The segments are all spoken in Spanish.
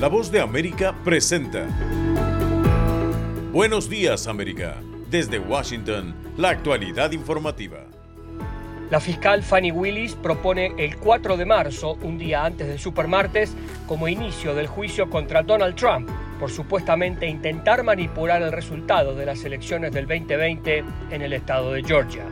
La voz de América presenta. Buenos días América. Desde Washington, la actualidad informativa. La fiscal Fanny Willis propone el 4 de marzo, un día antes del supermartes, como inicio del juicio contra Donald Trump por supuestamente intentar manipular el resultado de las elecciones del 2020 en el estado de Georgia.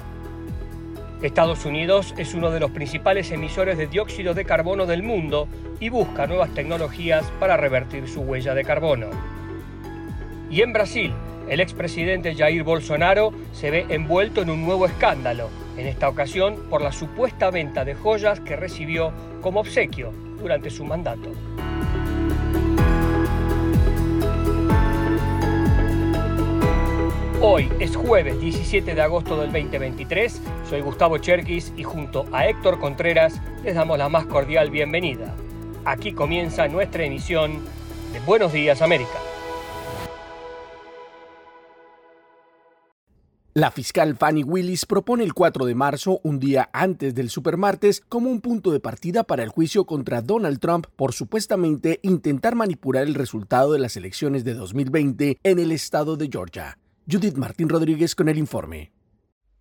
Estados Unidos es uno de los principales emisores de dióxido de carbono del mundo y busca nuevas tecnologías para revertir su huella de carbono. Y en Brasil, el expresidente Jair Bolsonaro se ve envuelto en un nuevo escándalo, en esta ocasión por la supuesta venta de joyas que recibió como obsequio durante su mandato. Hoy es jueves 17 de agosto del 2023, soy Gustavo Cherkis y junto a Héctor Contreras les damos la más cordial bienvenida. Aquí comienza nuestra emisión de Buenos Días América. La fiscal Fanny Willis propone el 4 de marzo, un día antes del supermartes, como un punto de partida para el juicio contra Donald Trump por supuestamente intentar manipular el resultado de las elecciones de 2020 en el estado de Georgia. Judith Martín Rodríguez con el informe.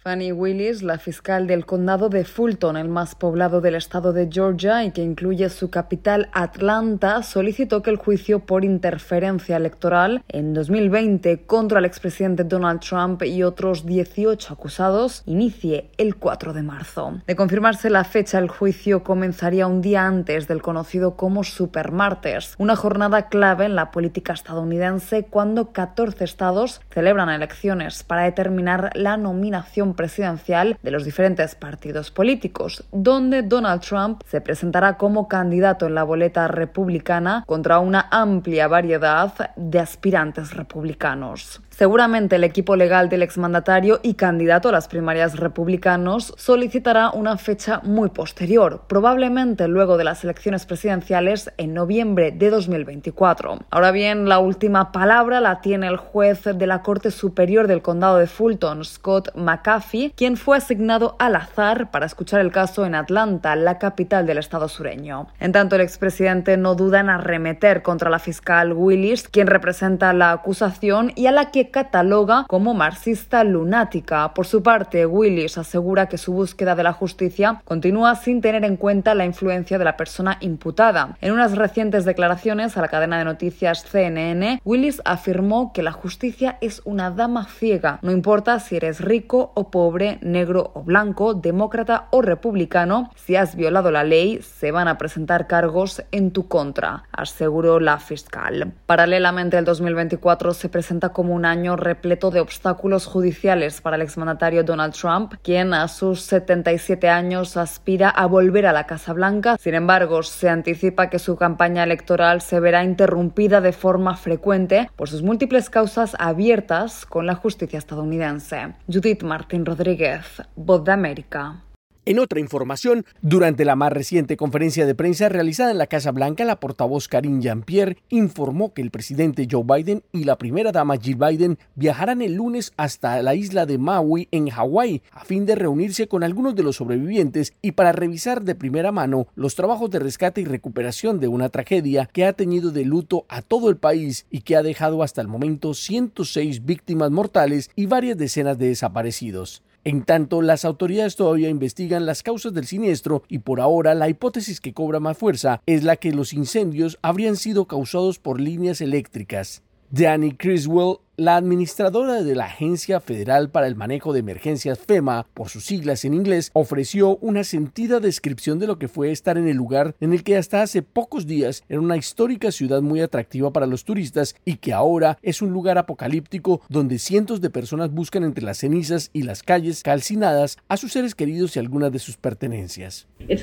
Fanny Willis, la fiscal del condado de Fulton, el más poblado del estado de Georgia y que incluye su capital Atlanta, solicitó que el juicio por interferencia electoral en 2020 contra el expresidente Donald Trump y otros 18 acusados inicie el 4 de marzo. De confirmarse la fecha, el juicio comenzaría un día antes del conocido como Supermartes, una jornada clave en la política estadounidense cuando 14 estados celebran elecciones para determinar la nominación presidencial de los diferentes partidos políticos, donde Donald Trump se presentará como candidato en la boleta republicana contra una amplia variedad de aspirantes republicanos. Seguramente el equipo legal del exmandatario y candidato a las primarias republicanos solicitará una fecha muy posterior, probablemente luego de las elecciones presidenciales en noviembre de 2024. Ahora bien, la última palabra la tiene el juez de la Corte Superior del Condado de Fulton, Scott McAfee, quien fue asignado al azar para escuchar el caso en Atlanta, la capital del estado sureño. En tanto, el expresidente no duda en arremeter contra la fiscal Willis, quien representa la acusación y a la que cataloga como marxista lunática. Por su parte, Willis asegura que su búsqueda de la justicia continúa sin tener en cuenta la influencia de la persona imputada. En unas recientes declaraciones a la cadena de noticias CNN, Willis afirmó que la justicia es una dama ciega, no importa si eres rico o pobre, negro o blanco, demócrata o republicano, si has violado la ley, se van a presentar cargos en tu contra, aseguró la fiscal. Paralelamente, el 2024 se presenta como un año repleto de obstáculos judiciales para el exmandatario Donald Trump, quien a sus 77 años aspira a volver a la Casa Blanca. Sin embargo, se anticipa que su campaña electoral se verá interrumpida de forma frecuente por sus múltiples causas abiertas con la justicia estadounidense. Judith Martín Rodríguez, Voz de América. En otra información, durante la más reciente conferencia de prensa realizada en la Casa Blanca, la portavoz Karine Jean-Pierre informó que el presidente Joe Biden y la primera dama Jill Biden viajarán el lunes hasta la isla de Maui en Hawái a fin de reunirse con algunos de los sobrevivientes y para revisar de primera mano los trabajos de rescate y recuperación de una tragedia que ha tenido de luto a todo el país y que ha dejado hasta el momento 106 víctimas mortales y varias decenas de desaparecidos. En tanto, las autoridades todavía investigan las causas del siniestro y por ahora la hipótesis que cobra más fuerza es la que los incendios habrían sido causados por líneas eléctricas. Danny Criswell la administradora de la Agencia Federal para el Manejo de Emergencias FEMA, por sus siglas en inglés, ofreció una sentida descripción de lo que fue estar en el lugar en el que hasta hace pocos días era una histórica ciudad muy atractiva para los turistas y que ahora es un lugar apocalíptico donde cientos de personas buscan entre las cenizas y las calles calcinadas a sus seres queridos y algunas de sus pertenencias. El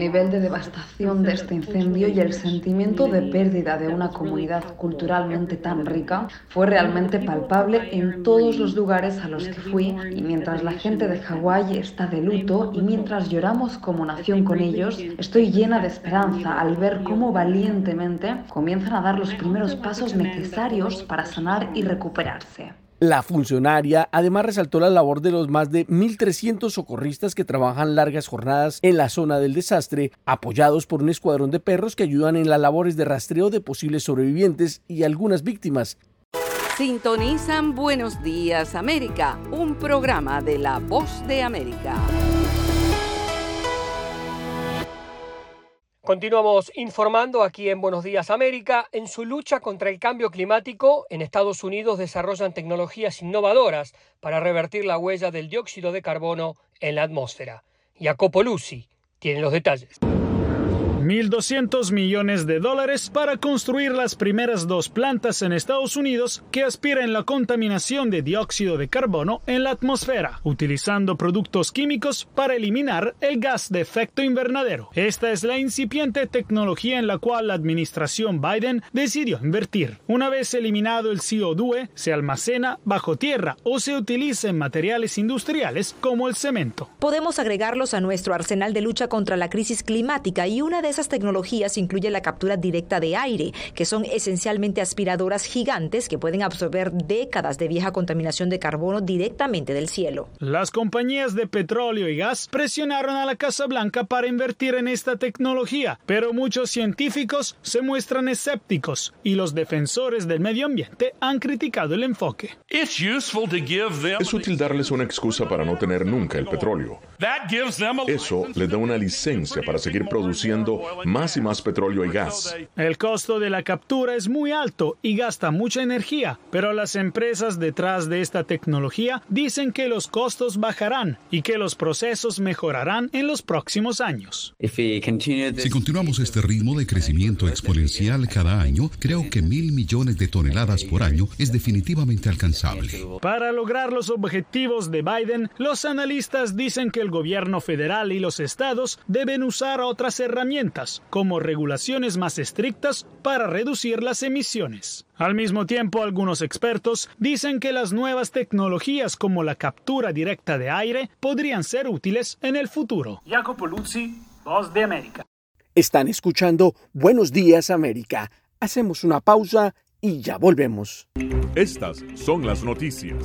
nivel de devastación de este incendio y el sentimiento de pérdida de una comunidad culturalmente tan rica fue realmente palpable en todos los lugares a los que fui y mientras la gente de Hawái está de luto y mientras lloramos como nación con ellos, estoy llena de esperanza al ver cómo valientemente comienzan a dar los primeros pasos necesarios para sanar y recuperarse. La funcionaria además resaltó la labor de los más de 1.300 socorristas que trabajan largas jornadas en la zona del desastre, apoyados por un escuadrón de perros que ayudan en las labores de rastreo de posibles sobrevivientes y algunas víctimas. Sintonizan Buenos Días América, un programa de La Voz de América. Continuamos informando aquí en Buenos Días América. En su lucha contra el cambio climático, en Estados Unidos desarrollan tecnologías innovadoras para revertir la huella del dióxido de carbono en la atmósfera. Jacopo Luzzi tiene los detalles. 1.200 millones de dólares para construir las primeras dos plantas en Estados Unidos que aspiran la contaminación de dióxido de carbono en la atmósfera, utilizando productos químicos para eliminar el gas de efecto invernadero. Esta es la incipiente tecnología en la cual la administración Biden decidió invertir. Una vez eliminado el CO2, se almacena bajo tierra o se utiliza en materiales industriales como el cemento. Podemos agregarlos a nuestro arsenal de lucha contra la crisis climática y una de esas tecnologías incluye la captura directa de aire, que son esencialmente aspiradoras gigantes que pueden absorber décadas de vieja contaminación de carbono directamente del cielo. Las compañías de petróleo y gas presionaron a la Casa Blanca para invertir en esta tecnología, pero muchos científicos se muestran escépticos y los defensores del medio ambiente han criticado el enfoque. Es útil darles una excusa para no tener nunca el petróleo. Eso le da una licencia para seguir produciendo más y más petróleo y gas. El costo de la captura es muy alto y gasta mucha energía, pero las empresas detrás de esta tecnología dicen que los costos bajarán y que los procesos mejorarán en los próximos años. Si continuamos este ritmo de crecimiento exponencial cada año, creo que mil millones de toneladas por año es definitivamente alcanzable. Para lograr los objetivos de Biden, los analistas dicen que el gobierno federal y los estados deben usar otras herramientas, como regulaciones más estrictas para reducir las emisiones. Al mismo tiempo, algunos expertos dicen que las nuevas tecnologías como la captura directa de aire podrían ser útiles en el futuro. Jacopo Luzzi, Voz de América. Están escuchando Buenos Días América. Hacemos una pausa y ya volvemos. Estas son las noticias.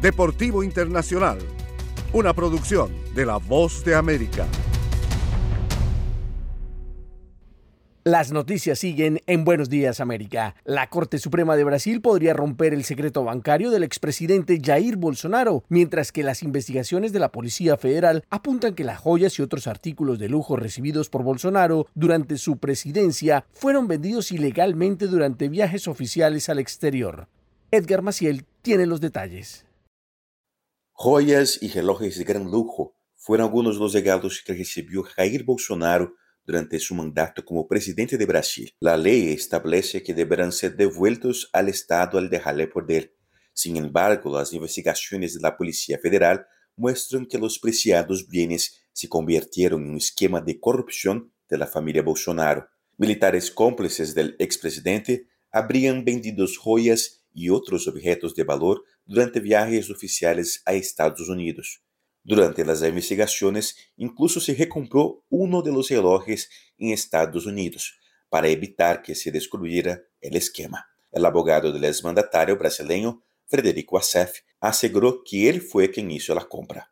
Deportivo Internacional, una producción de La Voz de América. Las noticias siguen en Buenos Días América. La Corte Suprema de Brasil podría romper el secreto bancario del expresidente Jair Bolsonaro, mientras que las investigaciones de la Policía Federal apuntan que las joyas y otros artículos de lujo recibidos por Bolsonaro durante su presidencia fueron vendidos ilegalmente durante viajes oficiales al exterior. Edgar Maciel tiene los detalles. Joias e relógios de gran lujo foram alguns dos legados que recebeu Jair Bolsonaro durante su mandato como presidente de Brasil. La ley establece que deberán ser devueltos al Estado al dejarle poder. Sin embargo, las investigaciones de la Policía Federal muestran que los preciados bienes se convirtieron en un esquema de corrupción de la familia Bolsonaro. Militares cómplices del expresidente habrían vendido joyas y otros objetos de valor durante viajes oficiales a Estados Unidos. Durante las investigaciones, incluso se recompró uno de los relojes Estados Unidos para evitar que se descubriera el esquema. El abogado del exmandatario brasileño, Frederico Assef, aseguró que él fue quien hizo la compra.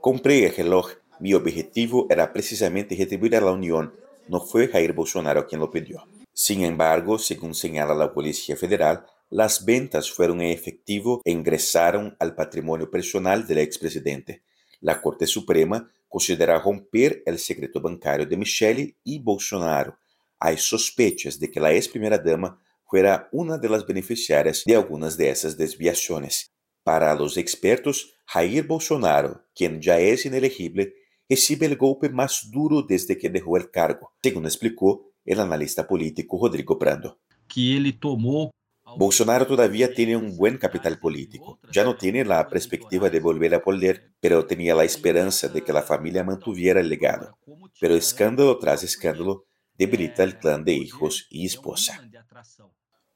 Compré el reloj. Mi objetivo era precisamente retribuir a Unión. No fue Jair Bolsonaro quien lo pidió. Sin embargo, según señala la Policía Federal, las ventas fueron en efectivo e ingresaron al patrimonio personal del expresidente. La Corte Suprema considera romper el secreto bancario de Michele y Bolsonaro. Hay sospechas de que la ex primera dama fuera una de las beneficiarias de algunas de esas desviaciones. Para los expertos, Jair Bolsonaro, quien ya es inelegible, recibe el golpe más duro desde que dejó el cargo, según explicó el analista político Rodrigo Prando. Que ele tomou Bolsonaro todavía tiene un buen capital político. Ya no tiene la perspectiva de volver a poder, pero tenía la esperanza de que la familia mantuviera el legado. Pero escándalo tras escándalo debilita el clan de hijos y esposa.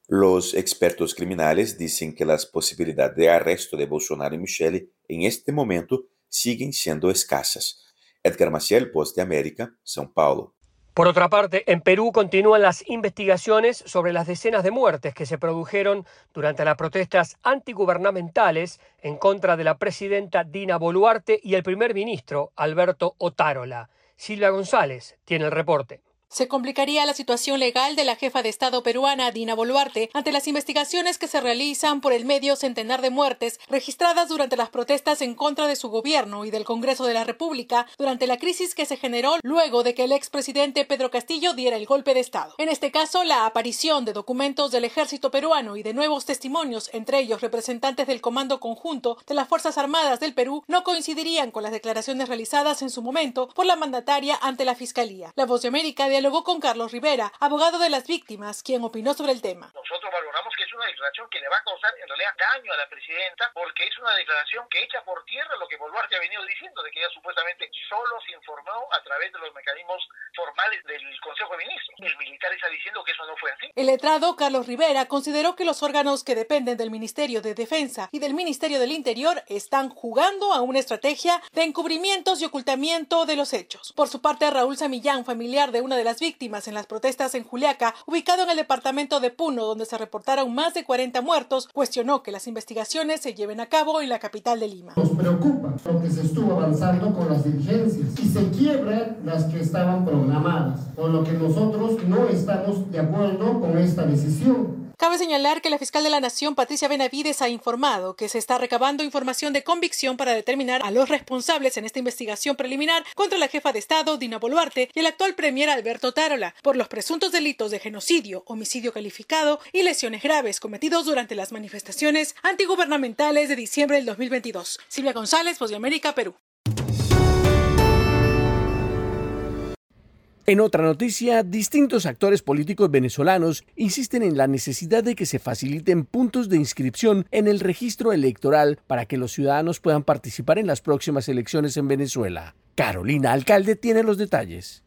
Los expertos criminales dicen que las posibilidades de arresto de Bolsonaro y Michelle en este momento siguen siendo escasas. Edgar Maciel, Post de América, São Paulo. Por otra parte, en Perú continúan las investigaciones sobre las decenas de muertes que se produjeron durante las protestas antigubernamentales en contra de la presidenta Dina Boluarte y el primer ministro Alberto Otárola. Silvia González tiene el reporte. Se complicaría la situación legal de la jefa de Estado peruana, Dina Boluarte, ante las investigaciones que se realizan por el medio centenar de muertes registradas durante las protestas en contra de su gobierno y del Congreso de la República durante la crisis que se generó luego de que el expresidente Pedro Castillo diera el golpe de Estado. En este caso, la aparición de documentos del ejército peruano y de nuevos testimonios, entre ellos representantes del Comando Conjunto de las Fuerzas Armadas del Perú, no coincidirían con las declaraciones realizadas en su momento por la mandataria ante la Fiscalía. La Voz de América de dialogó con Carlos Rivera, abogado de las víctimas, quien opinó sobre el tema. Una declaración que le va a causar en realidad daño a la presidenta porque es una declaración que echa por tierra lo que Boluarte ha venido diciendo, de que ella supuestamente solo se informó a través de los mecanismos formales del Consejo de Ministros. El militar está diciendo que eso no fue así. El letrado Carlos Rivera consideró que los órganos que dependen del Ministerio de Defensa y del Ministerio del Interior están jugando a una estrategia de encubrimientos y ocultamiento de los hechos. Por su parte, Raúl Samillán, familiar de una de las víctimas en las protestas en Juliaca, ubicado en el departamento de Puno, donde se reportaron más de 40 muertos, cuestionó que las investigaciones se lleven a cabo en la capital de Lima. Nos preocupa lo que se estuvo avanzando con las diligencias y se quiebran las que estaban programadas, con lo que nosotros no estamos de acuerdo con esta decisión. Cabe señalar que la fiscal de la Nación, Patricia Benavides, ha informado que se está recabando información de convicción para determinar a los responsables en esta investigación preliminar contra la jefa de Estado, Dina Boluarte, y el actual premier Alberto Tarola, por los presuntos delitos de genocidio, homicidio calificado y lesiones graves cometidos durante las manifestaciones antigubernamentales de diciembre del 2022. Silvia González, Voz de América, Perú. En otra noticia, distintos actores políticos venezolanos insisten en la necesidad de que se faciliten puntos de inscripción en el registro electoral para que los ciudadanos puedan participar en las próximas elecciones en Venezuela. Carolina Alcalde tiene los detalles.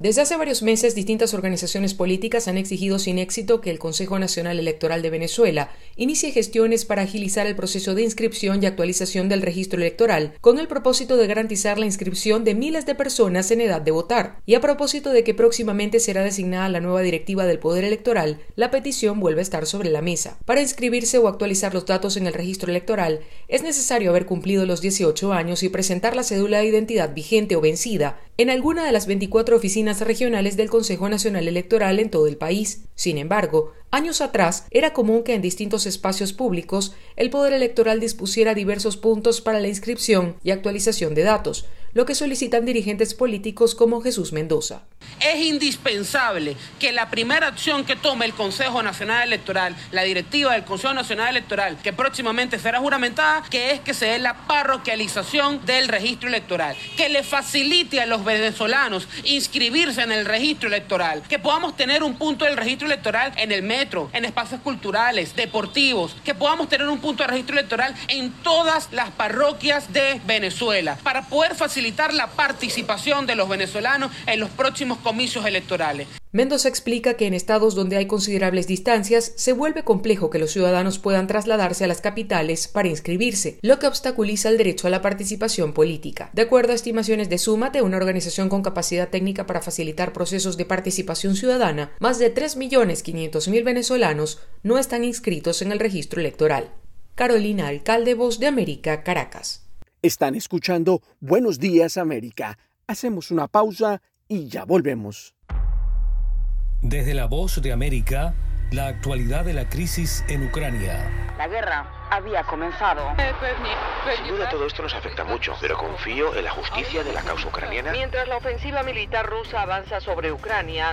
Desde hace varios meses, distintas organizaciones políticas han exigido sin éxito que el Consejo Nacional Electoral de Venezuela inicie gestiones para agilizar el proceso de inscripción y actualización del registro electoral, con el propósito de garantizar la inscripción de miles de personas en edad de votar. Y a propósito de que próximamente será designada la nueva directiva del Poder Electoral, la petición vuelve a estar sobre la mesa. Para inscribirse o actualizar los datos en el registro electoral, es necesario haber cumplido los 18 años y presentar la cédula de identidad vigente o vencida en alguna de las 24 oficinas regionales del Consejo Nacional Electoral en todo el país. Sin embargo, años atrás era común que en distintos espacios públicos el Poder Electoral dispusiera diversos puntos para la inscripción y actualización de datos, lo que solicitan dirigentes políticos como Jesús Mendoza. Es indispensable que la primera acción que tome el Consejo Nacional Electoral, la directiva del Consejo Nacional Electoral, que próximamente será juramentada, que es que se dé la parroquialización del registro electoral, que le facilite a los venezolanos inscribirse en el registro electoral, que podamos tener un punto del registro electoral en el medio en espacios culturales, deportivos, que podamos tener un punto de registro electoral en todas las parroquias de Venezuela para poder facilitar la participación de los venezolanos en los próximos comicios electorales. Mendoza explica que en estados donde hay considerables distancias se vuelve complejo que los ciudadanos puedan trasladarse a las capitales para inscribirse, lo que obstaculiza el derecho a la participación política. De acuerdo a estimaciones de Súmate, una organización con capacidad técnica para facilitar procesos de participación ciudadana, más de 3.500.000 venezolanos no están inscritos en el registro electoral. Carolina Alcalde, Voz de América, Caracas. Están escuchando Buenos Días América. Hacemos una pausa y ya volvemos. Desde la voz de América, la actualidad de la crisis en Ucrania. La guerra había comenzado. Sin duda todo esto nos afecta mucho, pero confío en la justicia de la causa ucraniana. Mientras la ofensiva militar rusa avanza sobre Ucrania.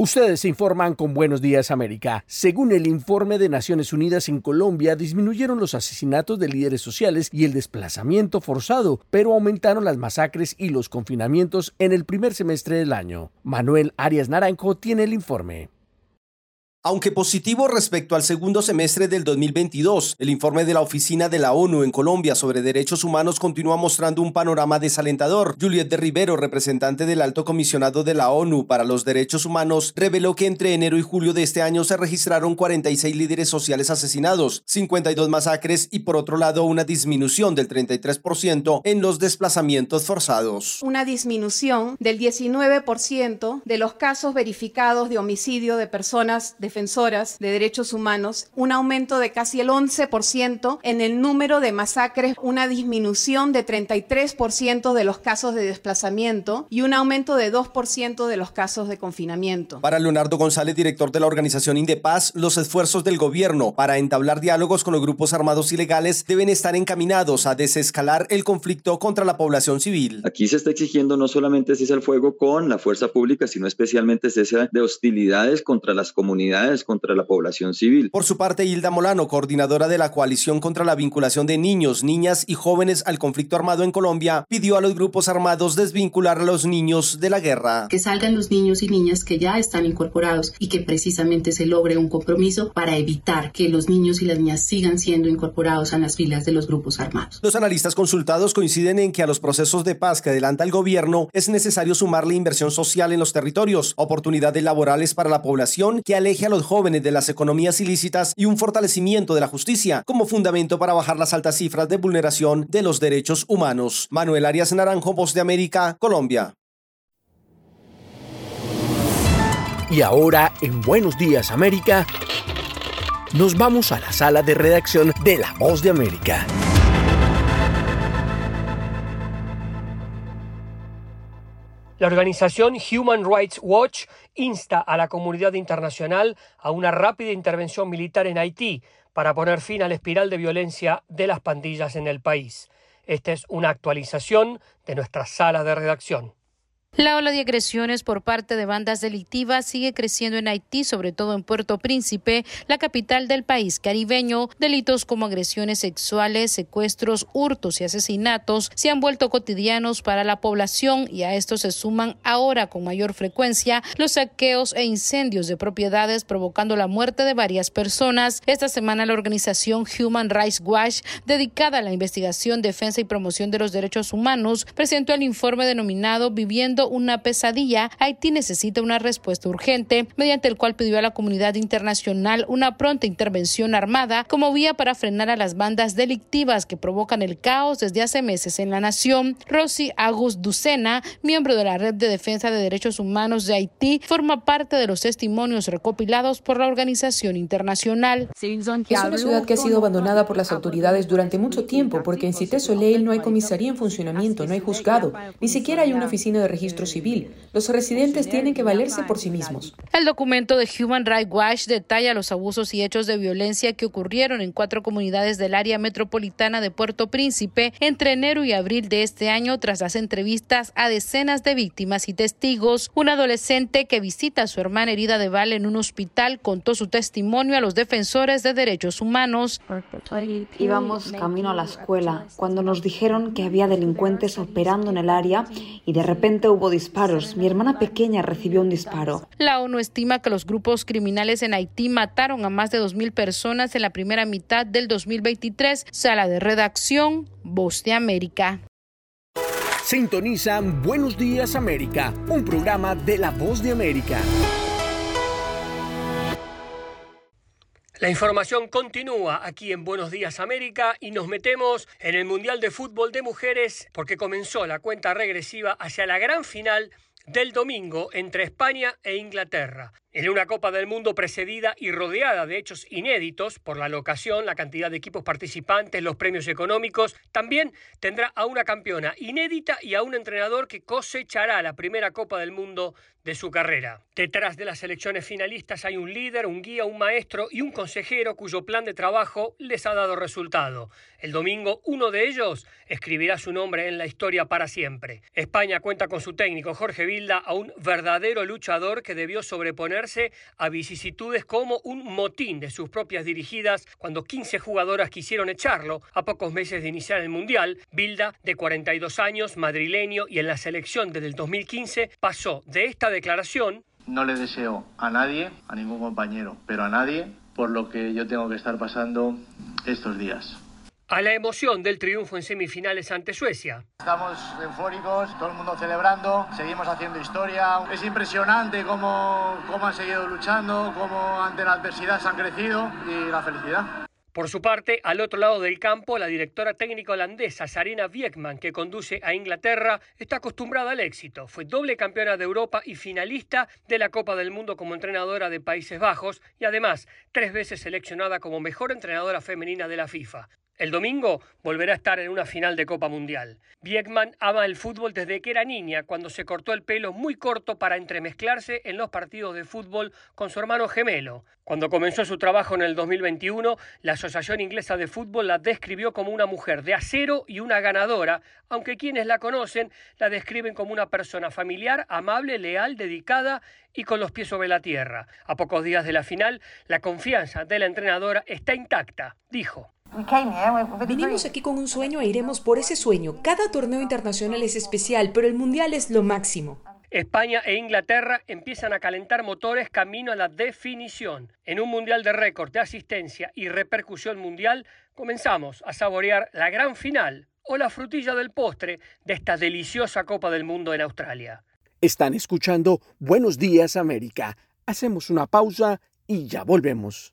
Ustedes se informan con Buenos Días América. Según el informe de Naciones Unidas en Colombia, disminuyeron los asesinatos de líderes sociales y el desplazamiento forzado, pero aumentaron las masacres y los confinamientos en el primer semestre del año. Manuel Arias Naranjo tiene el informe. Aunque positivo respecto al segundo semestre del 2022, el informe de la Oficina de la ONU en Colombia sobre Derechos Humanos continúa mostrando un panorama desalentador. Juliette de Rivero, representante del Alto Comisionado de la ONU para los Derechos Humanos, reveló que entre enero y julio de este año se registraron 46 líderes sociales asesinados, 52 masacres y por otro lado una disminución del 33% en los desplazamientos forzados. Una disminución del 19% de los casos verificados de homicidio de personas defensoras de derechos humanos, un aumento de casi el 11% en el número de masacres, una disminución de 33% de los casos de desplazamiento y un aumento de 2% de los casos de confinamiento. Para Leonardo González, director de la organización Indepaz, los esfuerzos del gobierno para entablar diálogos con los grupos armados ilegales deben estar encaminados a desescalar el conflicto contra la población civil. Aquí se está exigiendo no solamente cese al fuego con la fuerza pública, sino especialmente cese de hostilidades contra las comunidades, contra la población civil. Por su parte, Hilda Molano, coordinadora de la coalición contra la vinculación de niños, niñas y jóvenes al conflicto armado en Colombia, pidió a los grupos armados desvincular a los niños de la guerra. Que salgan los niños y niñas que ya están incorporados y que precisamente se logre un compromiso para evitar que los niños y las niñas sigan siendo incorporados a las filas de los grupos armados. Los analistas consultados coinciden en que a los procesos de paz que adelanta el gobierno es necesario sumarle inversión social en los territorios, oportunidades laborales para la población que aleje a los jóvenes de las economías ilícitas y un fortalecimiento de la justicia como fundamento para bajar las altas cifras de vulneración de los derechos humanos. Manuel Arias Naranjo, Voz de América, Colombia. Y ahora, en Buenos Días América, nos vamos a la sala de redacción de La Voz de América. La organización Human Rights Watch insta a la comunidad internacional a una rápida intervención militar en Haití para poner fin a la espiral de violencia de las pandillas en el país. Esta es una actualización de nuestra sala de redacción. La ola de agresiones por parte de bandas delictivas sigue creciendo en Haití, sobre todo en Puerto Príncipe, la capital del país caribeño. Delitos como agresiones sexuales, secuestros, hurtos y asesinatos se han vuelto cotidianos para la población y a esto se suman ahora con mayor frecuencia los saqueos e incendios de propiedades provocando la muerte de varias personas. Esta semana la organización Human Rights Watch, dedicada a la investigación, defensa y promoción de los derechos humanos, presentó el informe denominado Viviendo una pesadilla, Haití necesita una respuesta urgente, mediante el cual pidió a la comunidad internacional una pronta intervención armada como vía para frenar a las bandas delictivas que provocan el caos desde hace meses en la nación. Rosy Agus Ducena, miembro de la Red de Defensa de Derechos Humanos de Haití, forma parte de los testimonios recopilados por la organización internacional. Es una ciudad que ha sido abandonada por las autoridades durante mucho tiempo porque en Cité Soleil no hay comisaría en funcionamiento, no hay juzgado, ni siquiera hay una oficina de registro civil. Los residentes tienen que valerse por sí mismos. El documento de Human Rights Watch detalla los abusos y hechos de violencia que ocurrieron en cuatro comunidades del área metropolitana de Puerto Príncipe entre enero y abril de este año tras las entrevistas a decenas de víctimas y testigos. Un adolescente que visita a su hermana herida de bala en un hospital contó su testimonio a los defensores de derechos humanos. Íbamos camino a la escuela cuando nos dijeron que había delincuentes operando en el área y de repente hubo disparos. Mi hermana pequeña recibió un disparo. La ONU estima que los grupos criminales en Haití mataron a más de 2.000 personas en la primera mitad del 2023. Sala de redacción, Voz de América. Sintonizan Buenos Días América, un programa de La Voz de América. La información continúa aquí en Buenos Días América y nos metemos en el Mundial de Fútbol de Mujeres porque comenzó la cuenta regresiva hacia la gran final del domingo entre España e Inglaterra. En una Copa del Mundo precedida y rodeada de hechos inéditos por la locación, la cantidad de equipos participantes, los premios económicos, también tendrá a una campeona inédita y a un entrenador que cosechará la primera Copa del Mundo de su carrera. Detrás de las selecciones finalistas hay un líder, un guía, un maestro y un consejero cuyo plan de trabajo les ha dado resultado. El domingo uno de ellos escribirá su nombre en la historia para siempre. España cuenta con su técnico Jorge Vilda, a un verdadero luchador que debió sobreponerse a vicisitudes como un motín de sus propias dirigidas cuando 15 jugadoras quisieron echarlo a pocos meses de iniciar el Mundial. Vilda, de 42 años, madrileño y en la selección desde el 2015, pasó de esta declaración no le deseo a nadie, a ningún compañero, pero a nadie, por lo que yo tengo que estar pasando estos días. A la emoción del triunfo en semifinales ante Suecia. Estamos eufóricos, todo el mundo celebrando, seguimos haciendo historia. Es impresionante cómo, cómo han seguido luchando, cómo ante la adversidad se han crecido y la felicidad. Por su parte, al otro lado del campo, la directora técnica holandesa Sarina Wiekman, que conduce a Inglaterra, está acostumbrada al éxito. Fue doble campeona de Europa y finalista de la Copa del Mundo como entrenadora de Países Bajos y además tres veces seleccionada como mejor entrenadora femenina de la FIFA. El domingo volverá a estar en una final de Copa Mundial. Wiekman ama el fútbol desde que era niña, cuando se cortó el pelo muy corto para entremezclarse en los partidos de fútbol con su hermano gemelo. Cuando comenzó su trabajo en el 2021, la Asociación Inglesa de Fútbol la describió como una mujer de acero y una ganadora, aunque quienes la conocen la describen como una persona familiar, amable, leal, dedicada y con los pies sobre la tierra. A pocos días de la final, la confianza de la entrenadora está intacta, dijo. Vinimos aquí con un sueño e iremos por ese sueño. Cada torneo internacional es especial, pero el mundial es lo máximo. España e Inglaterra empiezan a calentar motores camino a la definición. En un mundial de récord de asistencia y repercusión mundial, comenzamos a saborear la gran final o la frutilla del postre de esta deliciosa Copa del Mundo en Australia. Están escuchando Buenos Días América. Hacemos una pausa y ya volvemos.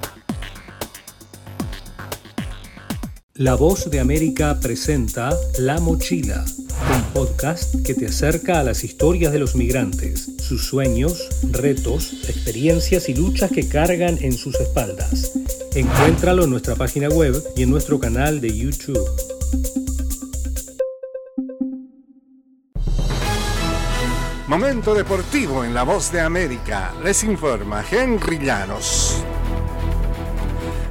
La voz de América presenta La Mochila, un podcast que te acerca a las historias de los migrantes, sus sueños, retos, experiencias y luchas que cargan en sus espaldas. Encuéntralo en nuestra página web y en nuestro canal de YouTube. Momento deportivo en La Voz de América. Les informa Henry Llanos.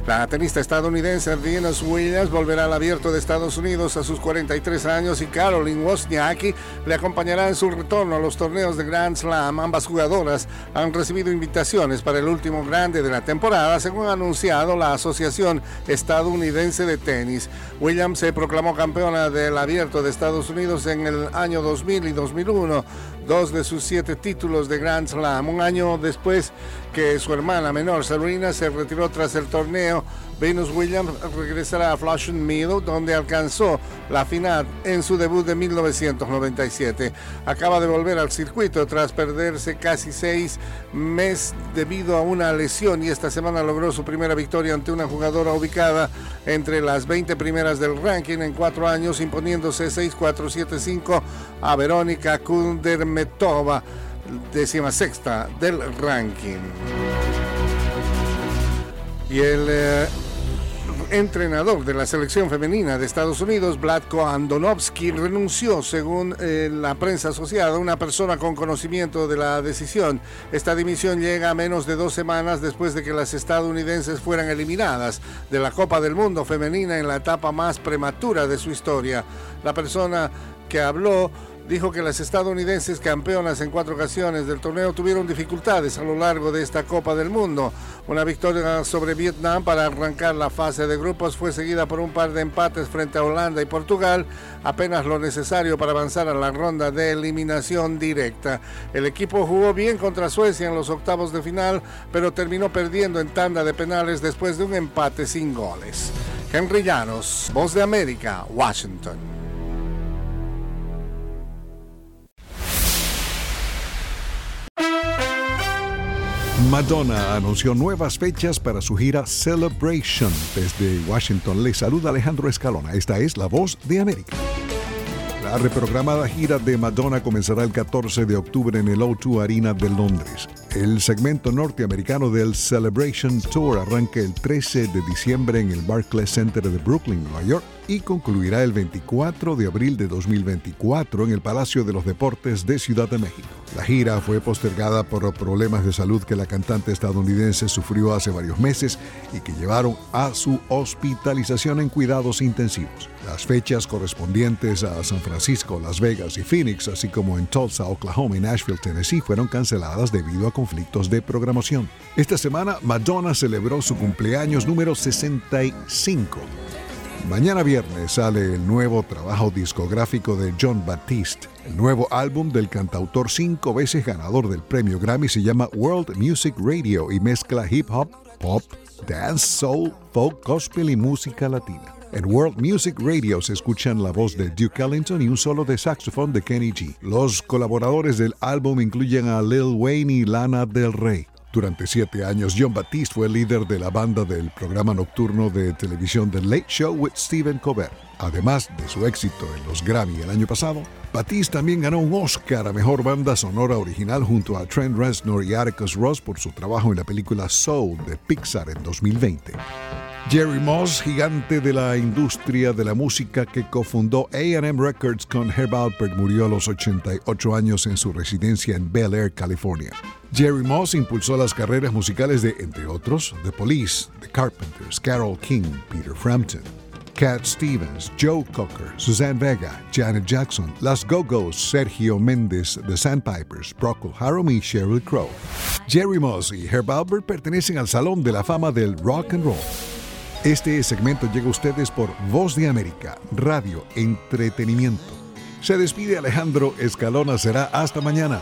La tenista estadounidense Venus Williams volverá al abierto de Estados Unidos a sus 43 años y Caroline Wozniacki le acompañará en su retorno a los torneos de Grand Slam. Ambas jugadoras han recibido invitaciones para el último grande de la temporada, según ha anunciado la Asociación Estadounidense de Tenis. Williams se proclamó campeona del abierto de Estados Unidos en el año 2000 y 2001 dos de sus siete títulos de Grand Slam. Un año después que su hermana menor, Serena, se retiró tras el torneo Venus Williams regresará a Flushing Meadow, donde alcanzó la final en su debut de 1997. Acaba de volver al circuito tras perderse casi seis meses debido a una lesión y esta semana logró su primera victoria ante una jugadora ubicada entre las 20 primeras del ranking en cuatro años, imponiéndose 6-4-7-5 a Verónica Kundermetova, décima sexta del ranking. Y el eh, entrenador de la selección femenina de Estados Unidos, Vladko Andonovsky, renunció, según eh, la prensa asociada, una persona con conocimiento de la decisión. Esta dimisión llega a menos de dos semanas después de que las estadounidenses fueran eliminadas de la Copa del Mundo femenina en la etapa más prematura de su historia. La persona que habló dijo que las estadounidenses campeonas en cuatro ocasiones del torneo tuvieron dificultades a lo largo de esta Copa del Mundo. Una victoria sobre Vietnam para arrancar la fase de grupos fue seguida por un par de empates frente a Holanda y Portugal, apenas lo necesario para avanzar a la ronda de eliminación directa. El equipo jugó bien contra Suecia en los octavos de final, pero terminó perdiendo en tanda de penales después de un empate sin goles. Henry Llanos, Voz de América, Washington. Madonna anunció nuevas fechas para su gira Celebration. Desde Washington le saluda Alejandro Escalona. Esta es La Voz de América. La reprogramada gira de Madonna comenzará el 14 de octubre en el O2 Arena de Londres. El segmento norteamericano del Celebration Tour arranca el 13 de diciembre en el Barclays Center de Brooklyn, Nueva York, y concluirá el 24 de abril de 2024 en el Palacio de los Deportes de Ciudad de México. La gira fue postergada por problemas de salud que la cantante estadounidense sufrió hace varios meses y que llevaron a su hospitalización en cuidados intensivos. Las fechas correspondientes a San Francisco, Las Vegas y Phoenix, así como en Tulsa, Oklahoma y Nashville, Tennessee, fueron canceladas debido a conflictos de programación. Esta semana, Madonna celebró su cumpleaños número 65. Mañana viernes sale el nuevo trabajo discográfico de John Baptiste. El nuevo álbum del cantautor cinco veces ganador del premio Grammy se llama World Music Radio y mezcla hip hop, pop, dance, soul, folk, gospel y música latina. En World Music Radio se escuchan la voz de Duke Ellington y un solo de saxofón de Kenny G. Los colaboradores del álbum incluyen a Lil Wayne y Lana Del Rey. Durante siete años, John Batiste fue líder de la banda del programa nocturno de televisión The Late Show with Stephen Colbert. Además de su éxito en los Grammy el año pasado, Batiste también ganó un Oscar a Mejor Banda Sonora Original junto a Trent Reznor y Atticus Ross por su trabajo en la película Soul de Pixar en 2020. Jerry Moss, gigante de la industria de la música que cofundó AM Records con Herb Alpert, murió a los 88 años en su residencia en Bel Air, California. Jerry Moss impulsó las carreras musicales de, entre otros, The Police, The Carpenters, Carole King, Peter Frampton, Cat Stevens, Joe Cocker, Suzanne Vega, Janet Jackson, Las Go-Go's, Sergio Méndez, The Sandpipers, Procol Harum y Sheryl Crow. Jerry Moss y Herb Albert pertenecen al Salón de la Fama del Rock and Roll. Este segmento llega a ustedes por Voz de América, Radio Entretenimiento. Se despide Alejandro Escalona, será hasta mañana.